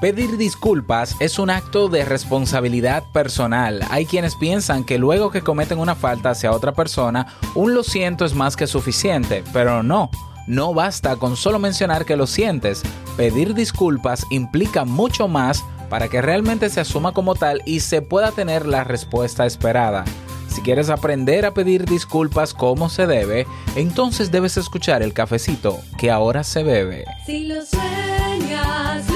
Pedir disculpas es un acto de responsabilidad personal. Hay quienes piensan que luego que cometen una falta hacia otra persona, un lo siento es más que suficiente, pero no. No basta con solo mencionar que lo sientes. Pedir disculpas implica mucho más para que realmente se asuma como tal y se pueda tener la respuesta esperada. Si quieres aprender a pedir disculpas como se debe, entonces debes escuchar el cafecito que ahora se bebe. Si lo sueñas,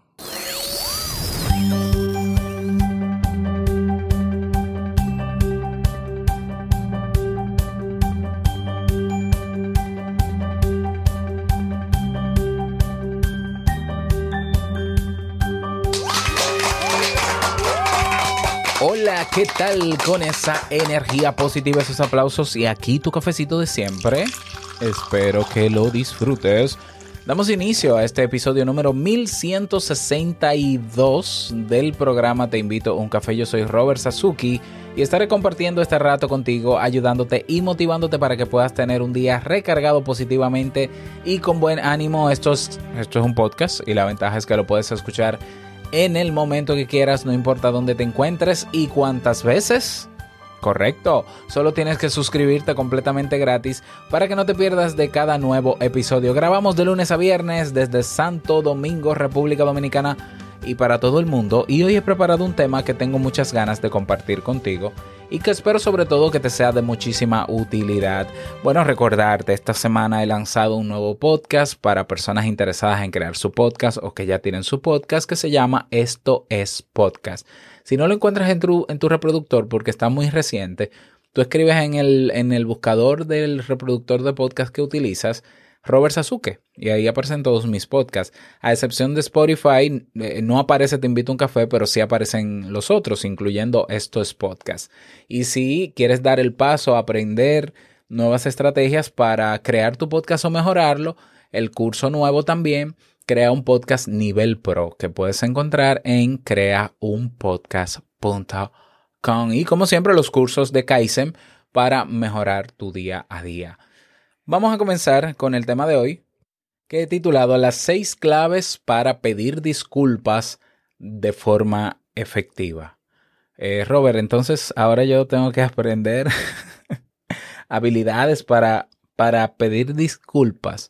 ¿Qué tal con esa energía positiva, esos aplausos y aquí tu cafecito de siempre? Espero que lo disfrutes. Damos inicio a este episodio número 1162 del programa Te invito a un café. Yo soy Robert Sasuki y estaré compartiendo este rato contigo, ayudándote y motivándote para que puedas tener un día recargado positivamente y con buen ánimo. Esto es, esto es un podcast y la ventaja es que lo puedes escuchar en el momento que quieras, no importa dónde te encuentres y cuántas veces. Correcto, solo tienes que suscribirte completamente gratis para que no te pierdas de cada nuevo episodio. Grabamos de lunes a viernes desde Santo Domingo, República Dominicana y para todo el mundo. Y hoy he preparado un tema que tengo muchas ganas de compartir contigo y que espero sobre todo que te sea de muchísima utilidad. Bueno, recordarte, esta semana he lanzado un nuevo podcast para personas interesadas en crear su podcast o que ya tienen su podcast que se llama Esto es Podcast. Si no lo encuentras en tu, en tu reproductor porque está muy reciente, tú escribes en el, en el buscador del reproductor de podcast que utilizas Robert Sasuke y ahí aparecen todos mis podcasts. A excepción de Spotify, eh, no aparece Te invito a un café, pero sí aparecen los otros, incluyendo Esto es Podcast. Y si quieres dar el paso a aprender nuevas estrategias para crear tu podcast o mejorarlo, el curso nuevo también crea un podcast nivel pro que puedes encontrar en creaunpodcast.com y como siempre los cursos de Kaizen para mejorar tu día a día. Vamos a comenzar con el tema de hoy que he titulado Las seis claves para pedir disculpas de forma efectiva. Eh, Robert, entonces ahora yo tengo que aprender habilidades para, para pedir disculpas.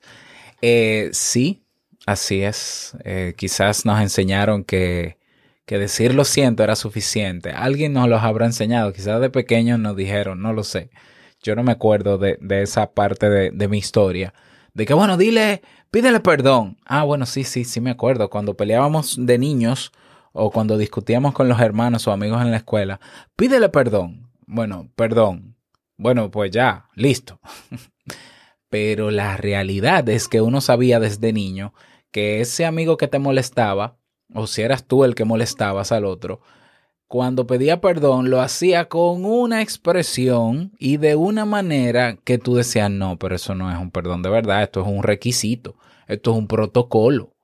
Eh, sí, así es. Eh, quizás nos enseñaron que, que decir lo siento era suficiente. Alguien nos los habrá enseñado. Quizás de pequeños nos dijeron, no lo sé. Yo no me acuerdo de, de esa parte de, de mi historia. De que, bueno, dile, pídele perdón. Ah, bueno, sí, sí, sí me acuerdo. Cuando peleábamos de niños o cuando discutíamos con los hermanos o amigos en la escuela, pídele perdón. Bueno, perdón. Bueno, pues ya, listo. Pero la realidad es que uno sabía desde niño que ese amigo que te molestaba, o si eras tú el que molestabas al otro, cuando pedía perdón lo hacía con una expresión y de una manera que tú decías, no, pero eso no es un perdón de verdad, esto es un requisito, esto es un protocolo.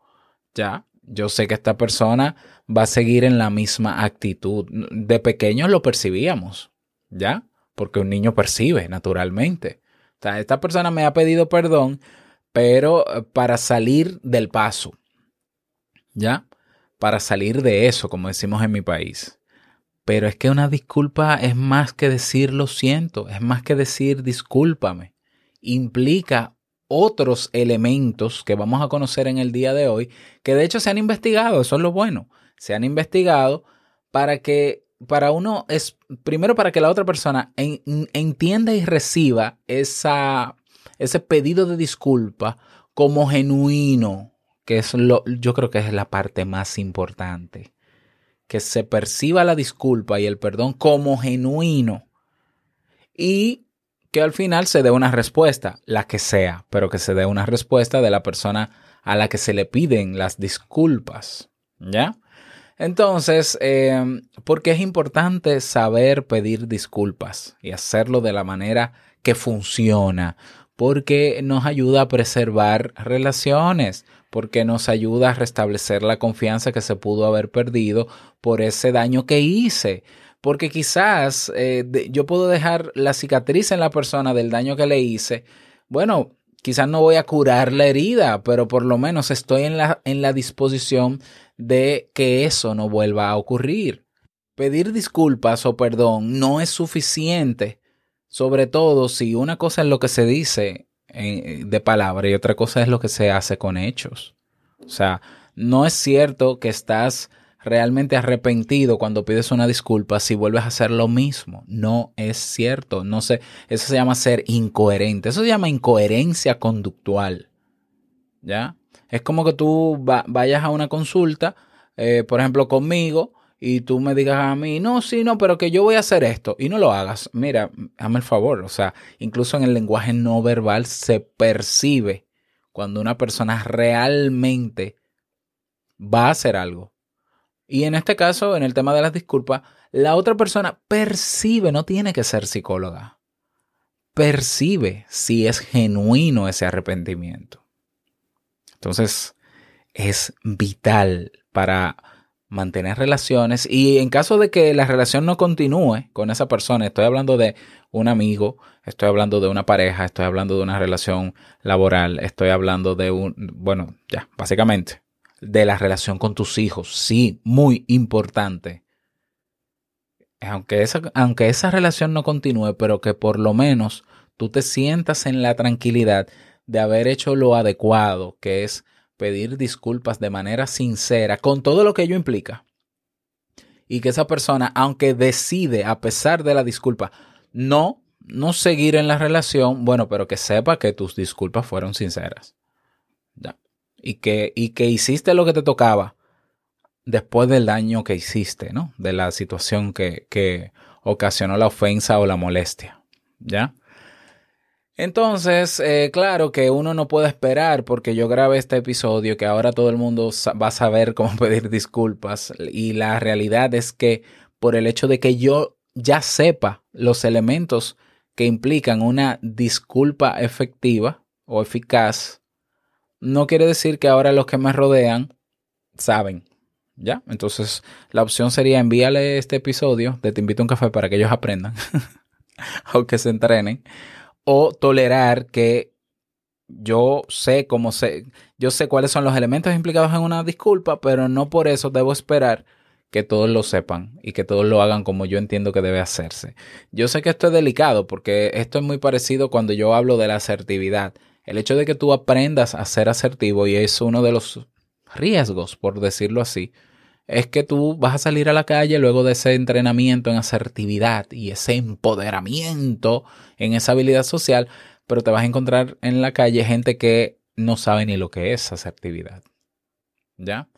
Ya, yo sé que esta persona va a seguir en la misma actitud. De pequeños lo percibíamos, ¿ya? Porque un niño percibe naturalmente. O sea, esta persona me ha pedido perdón, pero eh, para salir del paso, ¿ya? Para salir de eso, como decimos en mi país. Pero es que una disculpa es más que decir lo siento, es más que decir discúlpame. Implica otros elementos que vamos a conocer en el día de hoy, que de hecho se han investigado, eso es lo bueno, se han investigado para que, para uno, es primero para que la otra persona en, entienda y reciba esa, ese pedido de disculpa como genuino, que es lo, yo creo que es la parte más importante que se perciba la disculpa y el perdón como genuino y que al final se dé una respuesta, la que sea, pero que se dé una respuesta de la persona a la que se le piden las disculpas. ¿Ya? Entonces, eh, porque es importante saber pedir disculpas y hacerlo de la manera que funciona, porque nos ayuda a preservar relaciones, porque nos ayuda a restablecer la confianza que se pudo haber perdido por ese daño que hice. Porque quizás eh, yo puedo dejar la cicatriz en la persona del daño que le hice. Bueno, quizás no voy a curar la herida, pero por lo menos estoy en la, en la disposición de que eso no vuelva a ocurrir. Pedir disculpas o perdón no es suficiente, sobre todo si una cosa es lo que se dice eh, de palabra y otra cosa es lo que se hace con hechos. O sea, no es cierto que estás realmente arrepentido cuando pides una disculpa si vuelves a hacer lo mismo. No es cierto. No sé, eso se llama ser incoherente. Eso se llama incoherencia conductual. ¿Ya? Es como que tú va- vayas a una consulta, eh, por ejemplo, conmigo, y tú me digas a mí, no, sí, no, pero que yo voy a hacer esto, y no lo hagas. Mira, hazme el favor. O sea, incluso en el lenguaje no verbal se percibe cuando una persona realmente va a hacer algo. Y en este caso, en el tema de las disculpas, la otra persona percibe, no tiene que ser psicóloga, percibe si es genuino ese arrepentimiento. Entonces, es vital para mantener relaciones y en caso de que la relación no continúe con esa persona, estoy hablando de un amigo, estoy hablando de una pareja, estoy hablando de una relación laboral, estoy hablando de un, bueno, ya, básicamente, de la relación con tus hijos, sí, muy importante. Aunque esa, aunque esa relación no continúe, pero que por lo menos tú te sientas en la tranquilidad de haber hecho lo adecuado, que es pedir disculpas de manera sincera, con todo lo que ello implica. Y que esa persona, aunque decide, a pesar de la disculpa, no, no seguir en la relación, bueno, pero que sepa que tus disculpas fueron sinceras. Ya. Y que, y que hiciste lo que te tocaba después del daño que hiciste, ¿no? De la situación que, que ocasionó la ofensa o la molestia. ¿Ya? Entonces, eh, claro que uno no puede esperar porque yo grabé este episodio que ahora todo el mundo va a saber cómo pedir disculpas y la realidad es que por el hecho de que yo ya sepa los elementos que implican una disculpa efectiva o eficaz, no quiere decir que ahora los que me rodean saben. ¿Ya? Entonces, la opción sería envíale este episodio de Te invito a un café para que ellos aprendan o que se entrenen o tolerar que yo sé cómo sé, yo sé cuáles son los elementos implicados en una disculpa, pero no por eso debo esperar que todos lo sepan y que todos lo hagan como yo entiendo que debe hacerse. Yo sé que esto es delicado porque esto es muy parecido cuando yo hablo de la asertividad. El hecho de que tú aprendas a ser asertivo y es uno de los riesgos, por decirlo así, es que tú vas a salir a la calle luego de ese entrenamiento en asertividad y ese empoderamiento en esa habilidad social, pero te vas a encontrar en la calle gente que no sabe ni lo que es asertividad. ¿Ya?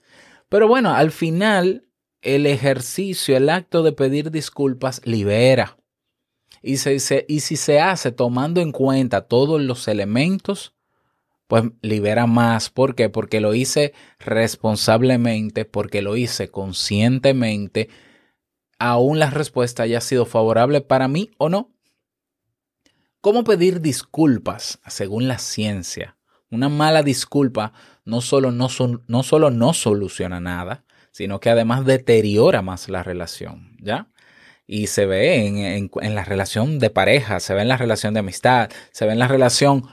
Pero bueno, al final el ejercicio, el acto de pedir disculpas libera. Y, se, y si se hace tomando en cuenta todos los elementos, pues libera más. ¿Por qué? Porque lo hice responsablemente, porque lo hice conscientemente, aún la respuesta haya sido favorable para mí o no. ¿Cómo pedir disculpas según la ciencia? Una mala disculpa no solo no, no solo no soluciona nada, sino que además deteriora más la relación, ¿ya? Y se ve en, en- en la relación de pareja, se ve en la relación de amistad, se ve en la relación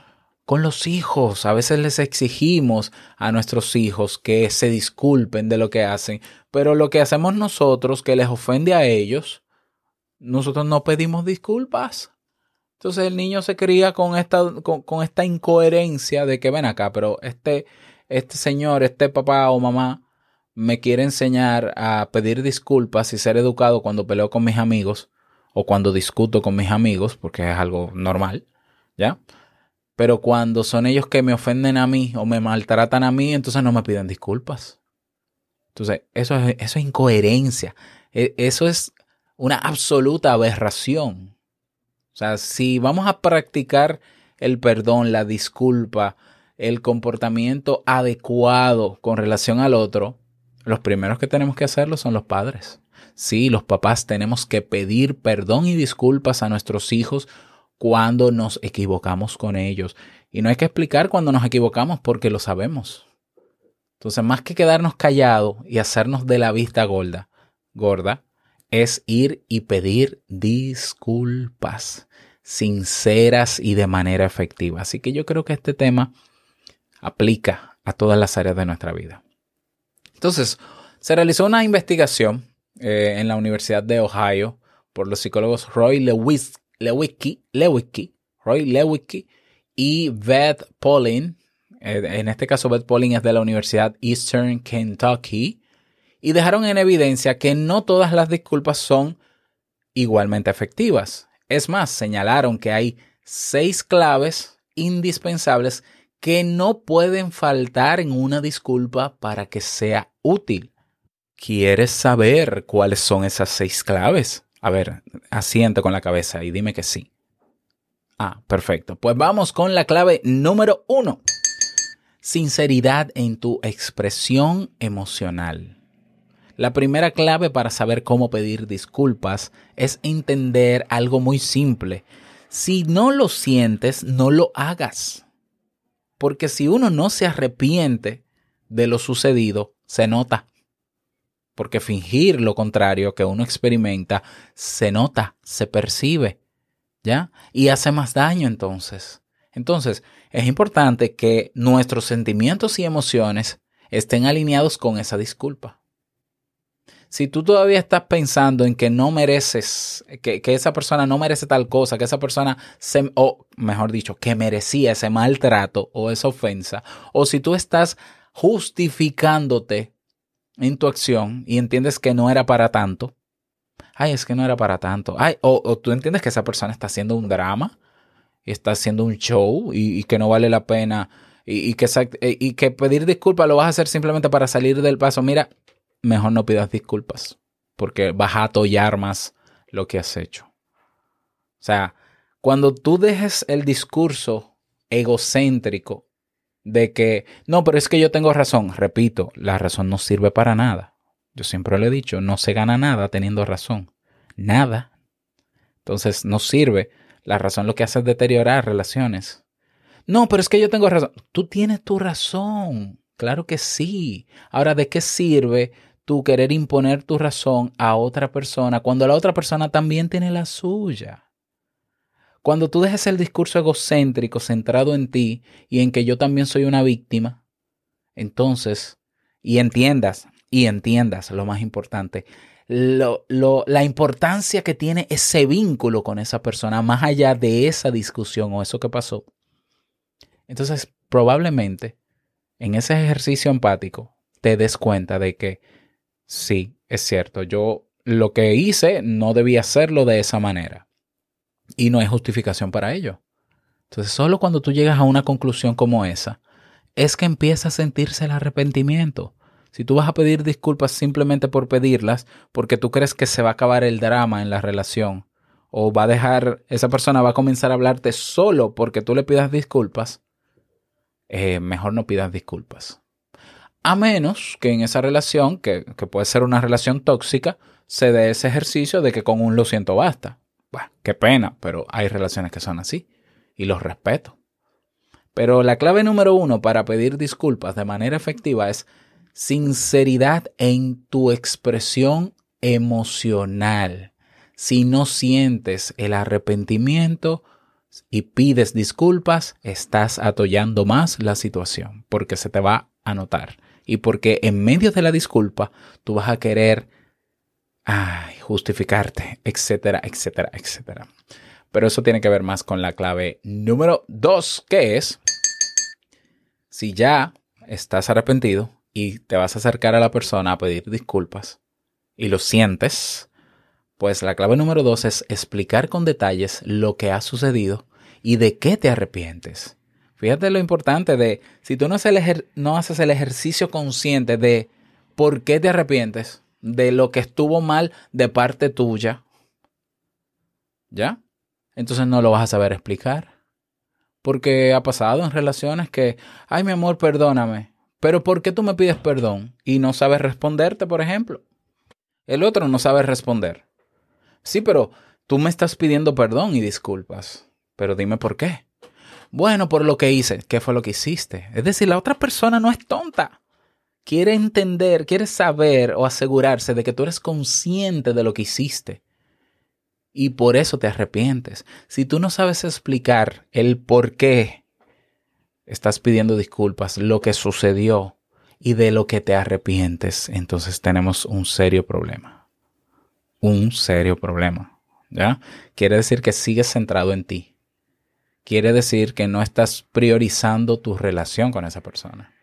con los hijos. A veces les exigimos a nuestros hijos que se disculpen de lo que hacen, pero lo que hacemos nosotros que les ofende a ellos, nosotros no pedimos disculpas. Entonces el niño se cría con esta, con, con esta incoherencia de que ven acá, pero este, este señor, este papá o mamá me quiere enseñar a pedir disculpas y ser educado cuando peleo con mis amigos o cuando discuto con mis amigos, porque es algo normal, ¿ya? Pero cuando son ellos que me ofenden a mí o me maltratan a mí, entonces no me piden disculpas. Entonces, eso es, eso es incoherencia. E- Eso es una absoluta aberración. O sea, si vamos a practicar el perdón, la disculpa, el comportamiento adecuado con relación al otro, los primeros que tenemos que hacerlo son los padres. Sí, los papás tenemos que pedir perdón y disculpas a nuestros hijos cuando nos equivocamos con ellos. Y no hay que explicar cuando nos equivocamos porque lo sabemos. Entonces, más que quedarnos callados y hacernos de la vista gorda, gorda, es ir y pedir disculpas sinceras y de manera efectiva. Así que yo creo que este tema aplica a todas las áreas de nuestra vida. Entonces, se realizó una investigación eh, en la Universidad de Ohio por los psicólogos Roy Lewis, Lewicki, Lewicki, Roy Lewicki y Beth Pauling. Eh, en este caso, Beth Pauling es de la Universidad Eastern Kentucky. Y dejaron en evidencia que no todas las disculpas son igualmente efectivas. Es más, señalaron que hay seis claves indispensables que no pueden faltar en una disculpa para que sea útil. ¿Quieres saber cuáles son esas seis claves? A ver, asiente con la cabeza y dime que sí. Ah, perfecto. Pues vamos con la clave número uno. Sinceridad en tu expresión emocional. La primera clave para saber cómo pedir disculpas es entender algo muy simple. Si no lo sientes, no lo hagas. Porque si uno no se arrepiente de lo sucedido, se nota. Porque fingir lo contrario que uno experimenta, se nota, se percibe. ¿Ya? Y hace más daño entonces. Entonces, es importante que nuestros sentimientos y emociones estén alineados con esa disculpa. Si tú todavía estás pensando en que no mereces, que, que esa persona no merece tal cosa, que esa persona, se, o mejor dicho, que merecía ese maltrato o esa ofensa, o si tú estás justificándote en tu acción y entiendes que no era para tanto, ay, es que no era para tanto, ay, o, o tú entiendes que esa persona está haciendo un drama, y está haciendo un show y, que no vale la pena y, y que, eh, y que pedir disculpas lo vas a hacer simplemente para salir del paso, mira, mejor no pidas disculpas porque vas a atollar más lo que has hecho. O sea, cuando tú dejes el discurso egocéntrico de que, no, pero es que yo tengo razón, repito, la razón no sirve para nada. Yo siempre lo he dicho, no se gana nada teniendo razón. Nada. Entonces no sirve. La razón lo que hace es deteriorar relaciones. No, pero es que yo tengo razón. Tú tienes tu razón. Claro que sí. Ahora, ¿de qué sirve tú querer imponer tu razón a otra persona cuando la otra persona también tiene la suya? Cuando tú dejes el discurso egocéntrico centrado en ti y en que yo también soy una víctima, entonces, y entiendas, y entiendas lo más importante, lo, lo- la importancia que tiene ese vínculo con esa persona más allá de esa discusión o eso que pasó. Entonces, probablemente en ese ejercicio empático te des cuenta de que sí, es cierto, yo lo que hice no debía hacerlo de esa manera y no hay justificación para ello. Entonces, solo cuando tú llegas a una conclusión como esa, es que empieza a sentirse el arrepentimiento. Si tú vas a pedir disculpas simplemente por pedirlas, porque tú crees que se va a acabar el drama en la relación, o va a dejar, esa persona va a comenzar a hablarte solo porque tú le pidas disculpas, eh, mejor no pidas disculpas. A menos que en esa relación, que, que puede ser una relación tóxica, se dé ese ejercicio de que con un lo siento basta. Bueno, qué pena, pero hay relaciones que son así y los respeto. Pero la clave número uno para pedir disculpas de manera efectiva es sinceridad en tu expresión emocional. Si no sientes el arrepentimiento y pides disculpas, estás atollando más la situación porque se te va a notar. Y porque en medio de la disculpa tú vas a querer ay, justificarte, etcétera, etcétera, etcétera. Pero eso tiene que ver más con la clave número dos, que es si ya estás arrepentido y te vas a acercar a la persona a pedir disculpas y lo sientes, pues la clave número dos es explicar con detalles lo que ha sucedido y de qué te arrepientes. Fíjate lo importante de, si tú no haces el, ejer- no haces el ejercicio consciente de por qué te arrepientes, de lo que estuvo mal de parte tuya, ¿ya? entonces no lo vas a saber explicar. Porque ha pasado en relaciones que, ay, mi amor, perdóname, pero ¿por qué tú me pides perdón y no sabes responderte, por ejemplo? El otro no sabe responder. Sí, pero tú me estás pidiendo perdón y disculpas, pero dime por qué. Bueno, por lo que hice. ¿Qué fue lo que hiciste? Es decir, la otra persona no es tonta. Quiere entender, quiere saber o asegurarse de que tú eres consciente de lo que hiciste. Y por eso te arrepientes. Si tú no sabes explicar el por qué estás pidiendo disculpas, lo que sucedió y de lo que te arrepientes, entonces tenemos un serio problema. Un serio problema. ¿Ya? Quiere decir que sigues centrado en ti quiere decir que no estás priorizando tu relación con esa persona.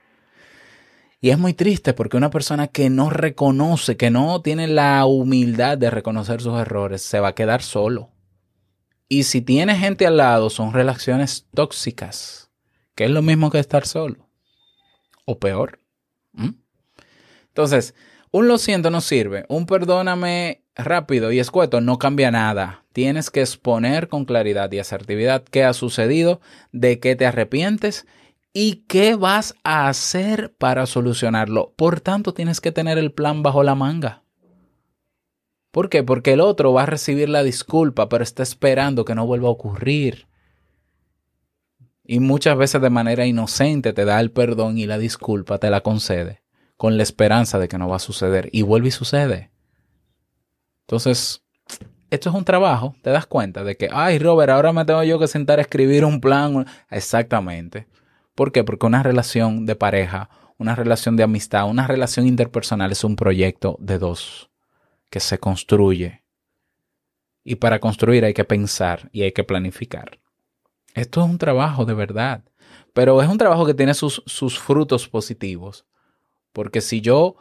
Y es muy triste porque una persona que no reconoce, que no tiene la humildad de reconocer sus errores, se va a quedar solo. Y si tiene gente al lado, son relaciones tóxicas, que es lo mismo que estar solo. O peor. ¿Mm? Entonces, un lo siento no sirve. Un perdóname rápido y escueto no cambia nada. Tienes que exponer con claridad y asertividad qué ha sucedido, de qué te arrepientes y qué vas a hacer para solucionarlo. Por tanto, tienes que tener el plan bajo la manga. ¿Por qué? Porque el otro va a recibir la disculpa, pero está esperando que no vuelva a ocurrir. Y muchas veces de manera inocente te da el perdón y la disculpa te la concede, con la esperanza de que no va a suceder. Y vuelve y sucede. Entonces, esto es un trabajo, te das cuenta de que, ay, Robert, ahora me tengo yo que sentar a escribir un plan. Exactamente. ¿Por qué? Porque una relación de pareja, una relación de amistad, una relación interpersonal es un proyecto de dos que se construye. Y para construir hay que pensar y hay que planificar. Esto es un trabajo de verdad, pero es un trabajo que tiene sus, sus frutos positivos. Porque si yo,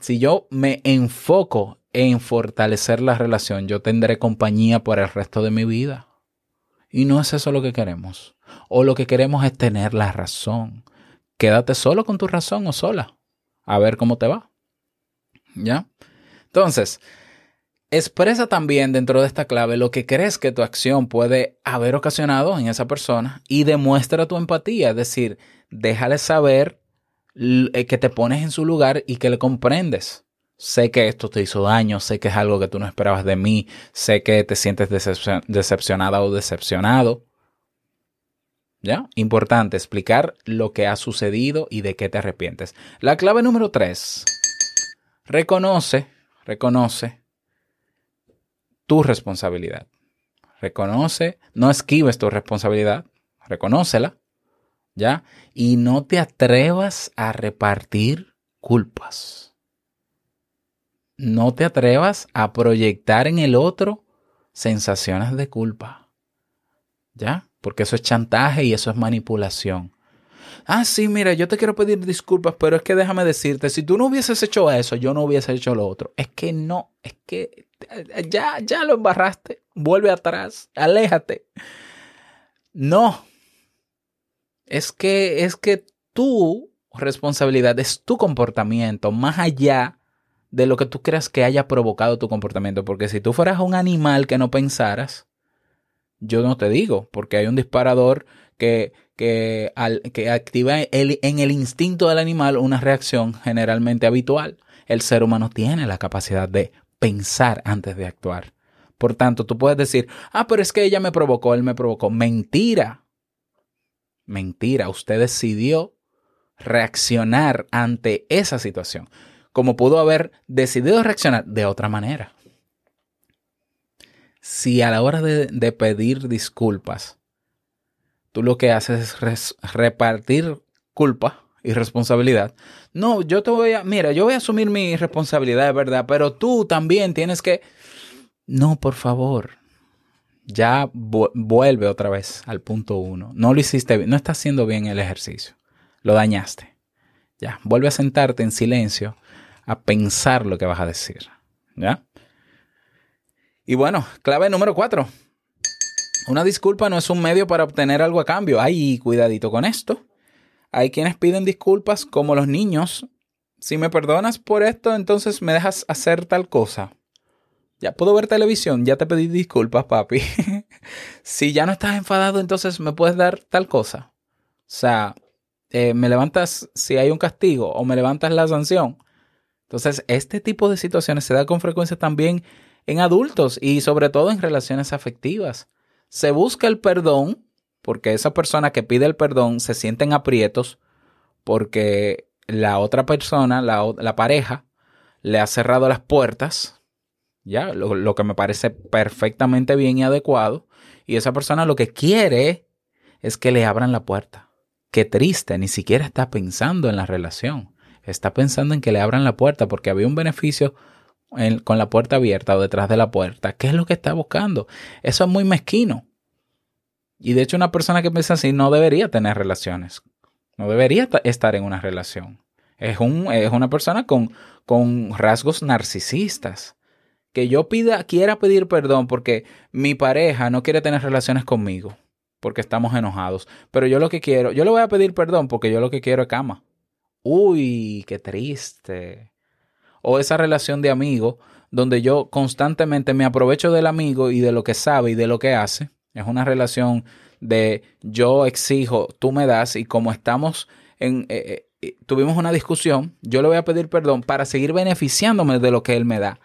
si yo me enfoco en fortalecer la relación, yo tendré compañía por el resto de mi vida. Y no es eso lo que queremos. O lo que queremos es tener la razón. Quédate solo con tu razón o sola. A ver cómo te va. ¿Ya? Entonces, expresa también dentro de esta clave lo que crees que tu acción puede haber ocasionado en esa persona y demuestra tu empatía. Es decir, déjale saber eh, que te pones en su lugar y que le comprendes sé que esto te hizo daño, sé que es algo que tú no esperabas de mí, sé que te sientes decepcionada o decepcionado. ¿Ya? Importante explicar lo que ha sucedido y de qué te arrepientes. La clave número tres. Reconoce, reconoce tu responsabilidad. Reconoce, no esquives tu responsabilidad, reconócela, ¿ya? Y no te atrevas a repartir culpas no te atrevas a proyectar en el otro sensaciones de culpa. ¿Ya? Porque eso es chantaje y eso es manipulación. Ah, sí, mira, yo te quiero pedir disculpas, pero es que déjame decirte, si tú no hubieses hecho eso, yo no hubiese hecho lo otro. Es que no, es que ya, ya lo embarraste. Vuelve atrás, aléjate. No. Es que, es que tu responsabilidad es tu comportamiento, más allá de lo que tú creas que haya provocado tu comportamiento. Porque si tú fueras un animal que no pensaras, yo no te digo, porque hay un disparador que, que, al, que activa el, en el instinto del animal una reacción generalmente habitual. El ser humano tiene la capacidad de pensar antes de actuar. Por tanto, tú puedes decir, ah, pero es que ella me provocó, él me provocó. Mentira. Mentira. Usted decidió reaccionar ante esa situación como pudo haber decidido reaccionar de otra manera. Si a la hora de, pedir disculpas, tú lo que haces es repartir culpa y responsabilidad. No, yo te voy a, mira, yo voy a asumir mi responsabilidad, de verdad, pero tú también tienes que... No, por favor. Ya vuelve otra vez al punto uno. No lo hiciste bien, no estás haciendo bien el ejercicio. Lo dañaste. Ya, vuelve a sentarte en silencio a pensar lo que vas a decir. ¿Ya? Y bueno, clave número cuatro. Una disculpa no es un medio para obtener algo a cambio. Ay, cuidadito con esto. Hay quienes piden disculpas como los niños. Si me perdonas por esto, entonces me dejas hacer tal cosa. Ya puedo ver televisión, ya te pedí disculpas, papi. si ya no estás enfadado, entonces me puedes dar tal cosa. O sea, eh, me levantas si hay un castigo o me levantas la sanción. Entonces, este tipo de situaciones se da con frecuencia también en adultos y sobre todo en relaciones afectivas. Se busca el perdón porque esa persona que pide el perdón se siente en aprietos porque la otra persona, la, la pareja, le ha cerrado las puertas, ya, lo, lo que me parece perfectamente bien y adecuado, y esa persona lo que quiere es que le abran la puerta. Qué triste, ni siquiera está pensando en la relación, está pensando en que le abran la puerta porque había un beneficio en- con la puerta abierta o detrás de la puerta. ¿Qué es lo que está buscando? Eso es muy mezquino. Y de hecho una persona que piensa así no debería tener relaciones, no debería ta- estar en una relación. Es, un, es una persona con, con rasgos narcisistas. Que yo pida, quiera pedir perdón porque mi pareja no quiere tener relaciones conmigo, porque estamos enojados. Pero yo lo que quiero, yo le voy a pedir perdón porque yo lo que quiero es cama. Uy, qué triste. O esa relación de amigo donde yo constantemente me aprovecho del amigo y de lo que sabe y de lo que hace. Es una relación de yo exijo, tú me das y como estamos en... eh, eh, tuvimos una discusión, yo le voy a pedir perdón para seguir beneficiándome de lo que él me da.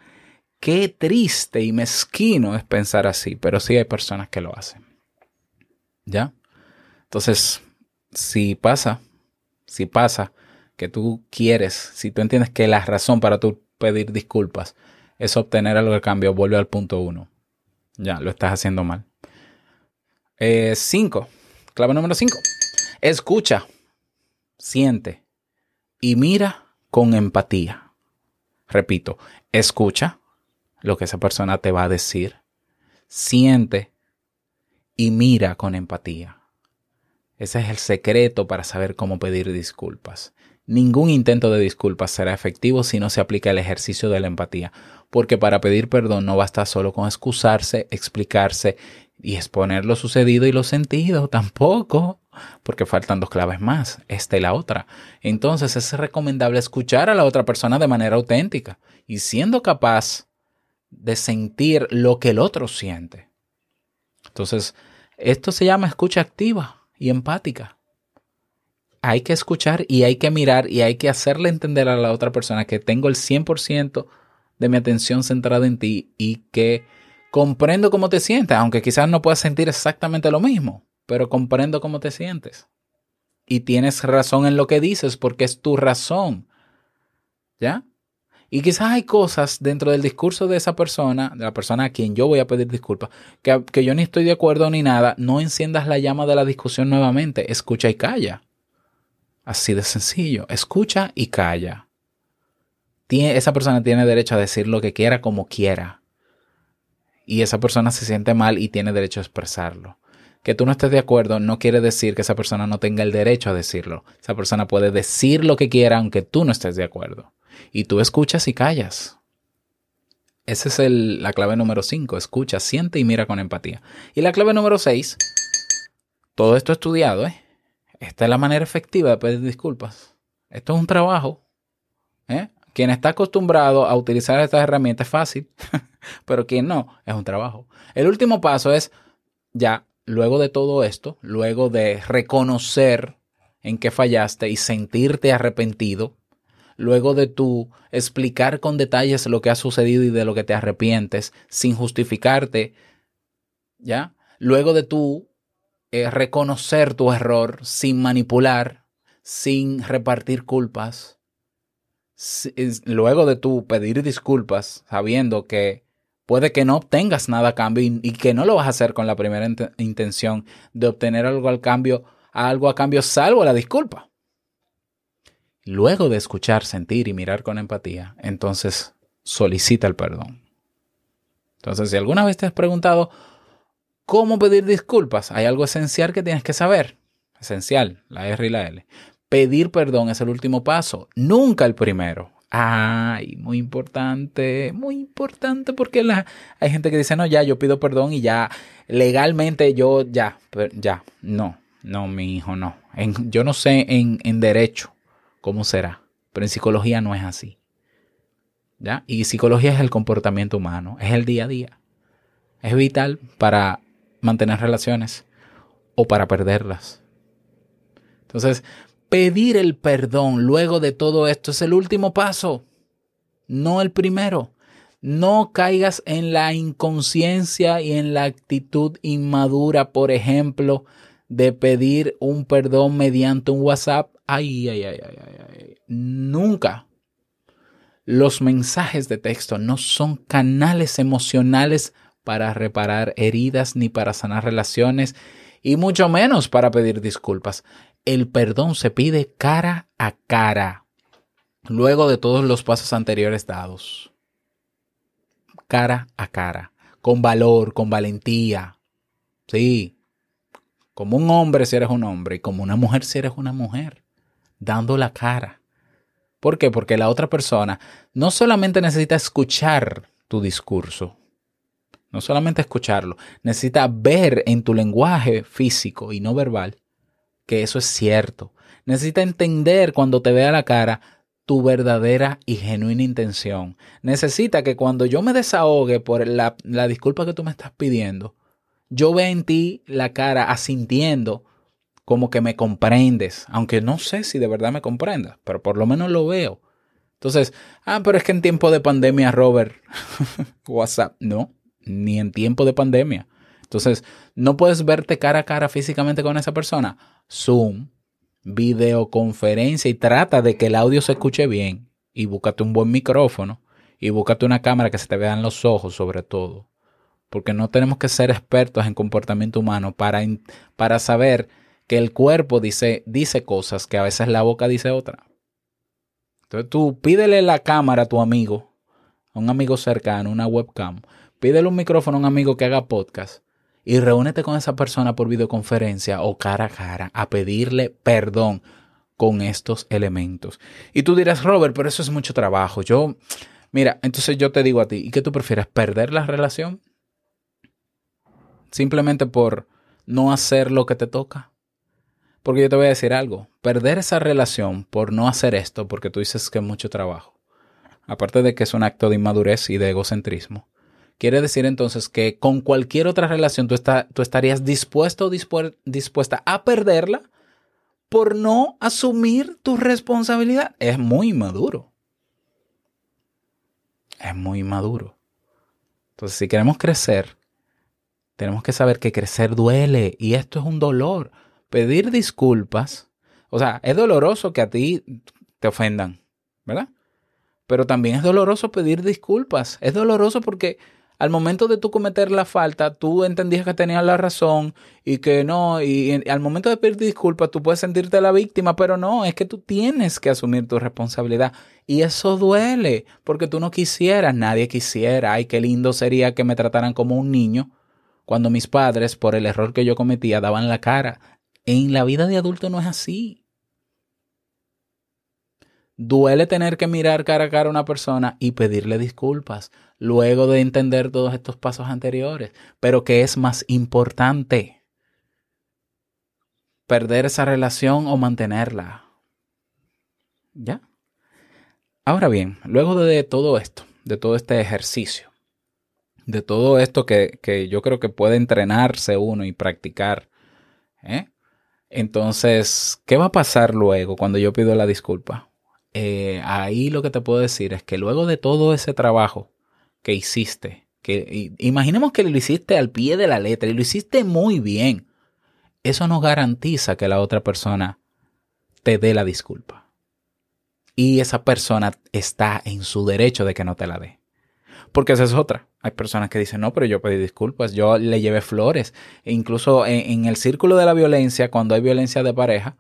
Qué triste y mezquino es pensar así, pero sí hay personas que lo hacen. ¿Ya? Entonces, si pasa, si pasa que tú quieres, si tú entiendes que la razón para tú pedir disculpas es obtener algo a cambio, vuelve al punto uno. Ya, lo estás haciendo mal. Eh, cinco. Clave número cinco. Escucha, siente y mira con empatía. Repito, escucha lo que esa persona te va a decir. Siente y mira con empatía. Ese es el secreto para saber cómo pedir disculpas. Ningún intento de disculpas será efectivo si no se aplica el ejercicio de la empatía, porque para pedir perdón no basta solo con excusarse, explicarse y exponer lo sucedido y lo sentido, tampoco, porque faltan dos claves más, esta y la otra. Entonces es recomendable escuchar a la otra persona de manera auténtica y siendo capaz de sentir lo que el otro siente. Entonces, esto se llama escucha activa y empática. Hay que escuchar y hay que mirar y hay que hacerle entender a la otra persona que tengo el 100% de mi atención centrada en ti y que comprendo cómo te sientes, aunque quizás no puedas sentir exactamente lo mismo, pero comprendo cómo te sientes. Y tienes razón en lo que dices porque es tu razón. ¿Ya? Y quizás hay cosas dentro del discurso de esa persona, de la persona a quien yo voy a pedir disculpas, que, que yo ni estoy de acuerdo ni nada. No enciendas la llama de la discusión nuevamente. Escucha y calla. Así de sencillo. Escucha y calla. Esa persona tiene derecho a decir lo que quiera como quiera. Y esa persona se siente mal y tiene derecho a expresarlo. Que tú no estés de acuerdo no quiere decir que esa persona no tenga el derecho a decirlo. Esa persona puede decir lo que quiera aunque tú no estés de acuerdo. Y tú escuchas y callas. Esa es el- la clave número 5. Escucha, siente y mira con empatía. Y la clave número 6. Todo esto estudiado, ¿eh? Esta es la manera efectiva de pedir disculpas. Esto es un trabajo. ¿eh? Quien está acostumbrado a utilizar estas herramientas es fácil, pero quien no, es un trabajo. El último paso es, ya, luego de todo esto, luego de reconocer en qué fallaste y sentirte arrepentido, luego de tú explicar con detalles lo que ha sucedido y de lo que te arrepientes, sin justificarte, ¿ya? Luego de tú eh, reconocer tu error sin manipular, sin repartir culpas, luego de tú pedir disculpas, sabiendo que puede que no obtengas nada a cambio y, que no lo vas a hacer con la primera int- intención de obtener algo al cambio, algo a cambio salvo la disculpa. Luego de escuchar, sentir y mirar con empatía, entonces solicita el perdón. Entonces, si alguna vez te has preguntado cómo pedir disculpas, hay algo esencial que tienes que saber. Esencial, la R y la L. Pedir perdón es el último paso, nunca el primero. Ay, muy importante, muy importante porque la, hay gente que dice, no, ya, yo pido perdón y ya, legalmente yo ya, ya, no, no, mi hijo, no. Yo no sé en, en derecho cómo será, pero en psicología no es así. ¿Ya? Y psicología es el comportamiento humano, es el día a día. Es vital para mantener relaciones o para perderlas. Entonces, pedir el perdón luego de todo esto es el último paso, no el primero. No caigas en la inconsciencia y en la actitud inmadura, por ejemplo, de pedir un perdón mediante un WhatsApp. Ay, ay, ay, ay, ay. Nunca. Los mensajes de texto no son canales emocionales para reparar heridas ni para sanar relaciones y mucho menos para pedir disculpas. El perdón se pide cara a cara, luego de todos los pasos anteriores dados cara a cara, con valor, con valentía. Sí, como un hombre si eres un hombre y como una mujer si eres una mujer, dando la cara. ¿Por qué? Porque la otra persona no solamente necesita escuchar tu discurso, no solamente escucharlo, necesita ver en tu lenguaje físico y no verbal que eso es cierto. Necesita entender cuando te vea la cara tu verdadera y genuina intención. Necesita que cuando yo me desahogue por la, la, disculpa que tú me estás pidiendo, yo vea en ti la cara asintiendo como que me comprendes, aunque no sé si de verdad me comprendas, pero por lo menos lo veo. Entonces, ah, pero es que en tiempo de pandemia, Robert, WhatsApp, no, ni en tiempo de pandemia. Entonces, no puedes verte cara a cara físicamente con esa persona. Zoom, videoconferencia y trata de que el audio se escuche bien y búscate un buen micrófono y búscate una cámara que se te vean los ojos sobre todo. Porque no tenemos que ser expertos en comportamiento humano para, para saber que el cuerpo dice, dice cosas que a veces la boca dice otra. Entonces tú pídele la cámara a tu amigo, a un amigo cercano, una webcam. Pídele un micrófono a un amigo que haga podcast y reúnete con esa persona por videoconferencia o cara a cara a pedirle perdón con estos elementos. Y tú dirás, Robert, pero eso es mucho trabajo. Yo, mira, entonces yo te digo a ti, ¿y qué tú prefieres? ¿Perder la relación? Simplemente por no hacer lo que te toca. Porque yo te voy a decir algo, perder esa relación por no hacer esto, porque tú dices que es mucho trabajo, aparte de que es un acto de inmadurez y de egocentrismo, Quiere decir entonces que con cualquier otra relación tú, está, tú estarías dispuesto o dispuesta a perderla por no asumir tu responsabilidad. Es muy maduro. Es muy maduro. Entonces, si queremos crecer, tenemos que saber que crecer duele y esto es un dolor. Pedir disculpas, o sea, es doloroso que a ti te ofendan, ¿verdad? Pero también es doloroso pedir disculpas. Es doloroso porque al momento de tú cometer la falta, tú entendías que tenías la razón y que no, y, al momento de pedir disculpas, tú puedes sentirte la víctima, pero no, es que tú tienes que asumir tu responsabilidad. Y eso duele, porque tú no quisieras, nadie quisiera. Ay, qué lindo sería que me trataran como un niño cuando mis padres, por el error que yo cometía, daban la cara. En la vida de adulto no es así. Duele tener que mirar cara a cara a una persona y pedirle disculpas luego de entender todos estos pasos anteriores. Pero ¿qué es más importante? ¿Perder esa relación o mantenerla? ¿Ya? Ahora bien, luego de todo esto, de todo este ejercicio, de todo esto que, que yo creo que puede entrenarse uno y practicar, ¿eh? entonces, ¿qué va a pasar luego cuando yo pido la disculpa? Eh, ahí lo que te puedo decir es que luego de todo ese trabajo que hiciste, que imaginemos que lo hiciste al pie de la letra y lo hiciste muy bien, eso no garantiza que la otra persona te dé la disculpa. Y esa persona está en su derecho de que no te la dé. Porque esa es otra. Hay personas que dicen, no, pero yo pedí disculpas, yo le llevé flores. E incluso en, en el círculo de la violencia, cuando hay violencia de pareja,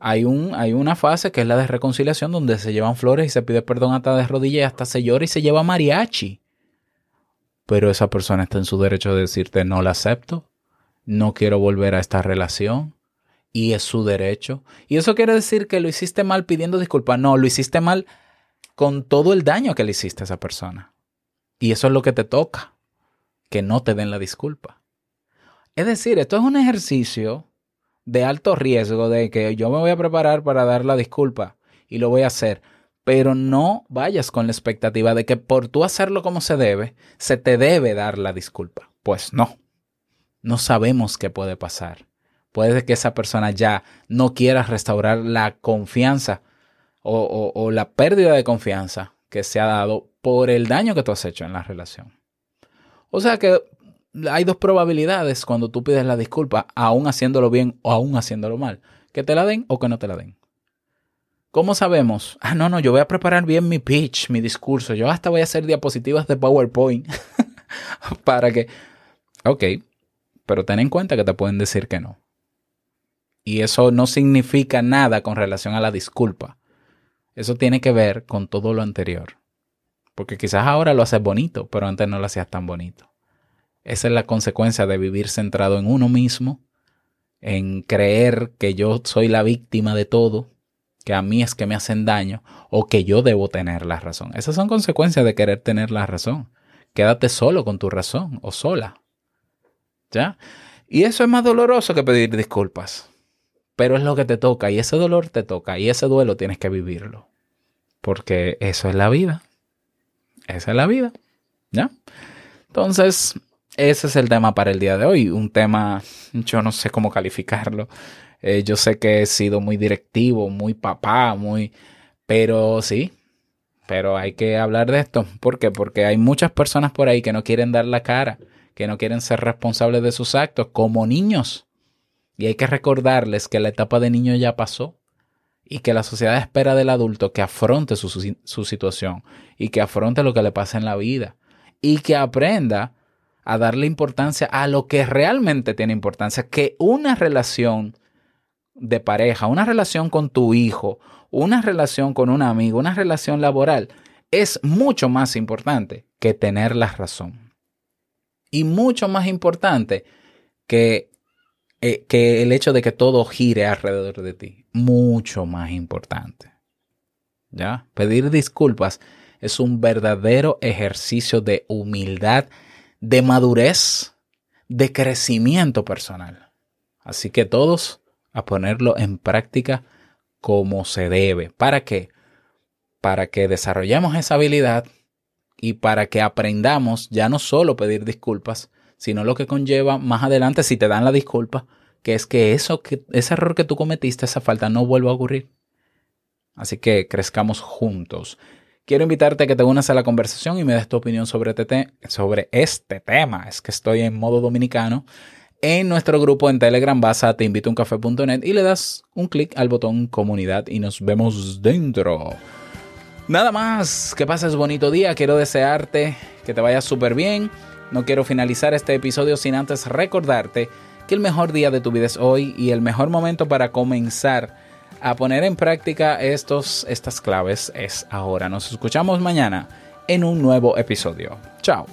hay, un, hay una fase que es la de reconciliación donde se llevan flores y se pide perdón hasta de rodillas y hasta se llora y se lleva mariachi. Pero esa persona está en su derecho de decirte no la acepto, no quiero volver a esta relación y es su derecho. Y eso quiere decir que lo hiciste mal pidiendo disculpas. No, lo hiciste mal con todo el daño que le hiciste a esa persona. Y eso es lo que te toca, que no te den la disculpa. Es decir, esto es un ejercicio de alto riesgo de que yo me voy a preparar para dar la disculpa y lo voy a hacer. Pero no vayas con la expectativa de que por tú hacerlo como se debe, se te debe dar la disculpa. Pues no. No sabemos qué puede pasar. Puede que esa persona ya no quiera restaurar la confianza o, o- o la pérdida de confianza que se ha dado por el daño que tú has hecho en la relación. O sea que hay dos probabilidades cuando tú pides la disculpa, aún haciéndolo bien o aún haciéndolo mal. Que te la den o que no te la den. ¿Cómo sabemos? Ah, no, no, yo voy a preparar bien mi pitch, mi discurso. Yo hasta voy a hacer diapositivas de PowerPoint para que... Ok, pero ten en cuenta que te pueden decir que no. Y eso no significa nada con relación a la disculpa. Eso tiene que ver con todo lo anterior. Porque quizás ahora lo haces bonito, pero antes no lo hacías tan bonito. Esa es la consecuencia de vivir centrado en uno mismo, en creer que yo soy la víctima de todo, que a mí es que me hacen daño o que yo debo tener la razón. Esas son consecuencias de querer tener la razón. Quédate solo con tu razón o sola. ¿Ya? Y eso es más doloroso que pedir disculpas. Pero es lo que te toca y ese dolor te toca y ese duelo tienes que vivirlo. Porque eso es la vida. Esa es la vida. ¿Ya? Entonces, ese es el tema para el día de hoy. Un tema, yo no sé cómo calificarlo. Eh, yo sé que he sido muy directivo, muy papá, muy... Pero sí, pero hay que hablar de esto. ¿Por qué? Porque hay muchas personas por ahí que no quieren dar la cara, que no quieren ser responsables de sus actos como niños. Y hay que recordarles que la etapa de niño ya pasó y que la sociedad espera del adulto que afronte su, su- su situación y que afronte lo que le pasa en la vida y que aprenda a darle importancia a lo que realmente tiene importancia, que una relación de pareja, una relación con tu hijo, una relación con un amigo, una relación laboral, es mucho más importante que tener la razón. Y mucho más importante que, eh, que el hecho de que todo gire alrededor de ti. Mucho más importante. ¿Ya? Pedir disculpas es un verdadero ejercicio de humildad, de madurez, de crecimiento personal. Así que todos a ponerlo en práctica como se debe. ¿Para qué? Para que desarrollemos esa habilidad y para que aprendamos ya no solo pedir disculpas, sino lo que conlleva más adelante si te dan la disculpa, que es que eso que ese error que tú cometiste, esa falta no vuelva a ocurrir. Así que crezcamos juntos. Quiero invitarte a que te unas a la conversación y me des tu opinión sobre, este te- sobre este tema. Es que estoy en modo dominicano. En nuestro grupo en Telegram vas a teinvitouncafe.net y le das un clic al botón comunidad y nos vemos dentro. Nada más, que pases bonito día. Quiero desearte que te vaya súper bien. No quiero finalizar este episodio sin antes recordarte que el mejor día de tu vida es hoy y el mejor momento para comenzar a poner en práctica estos, estas claves es ahora. Nos escuchamos mañana en un nuevo episodio. Chao.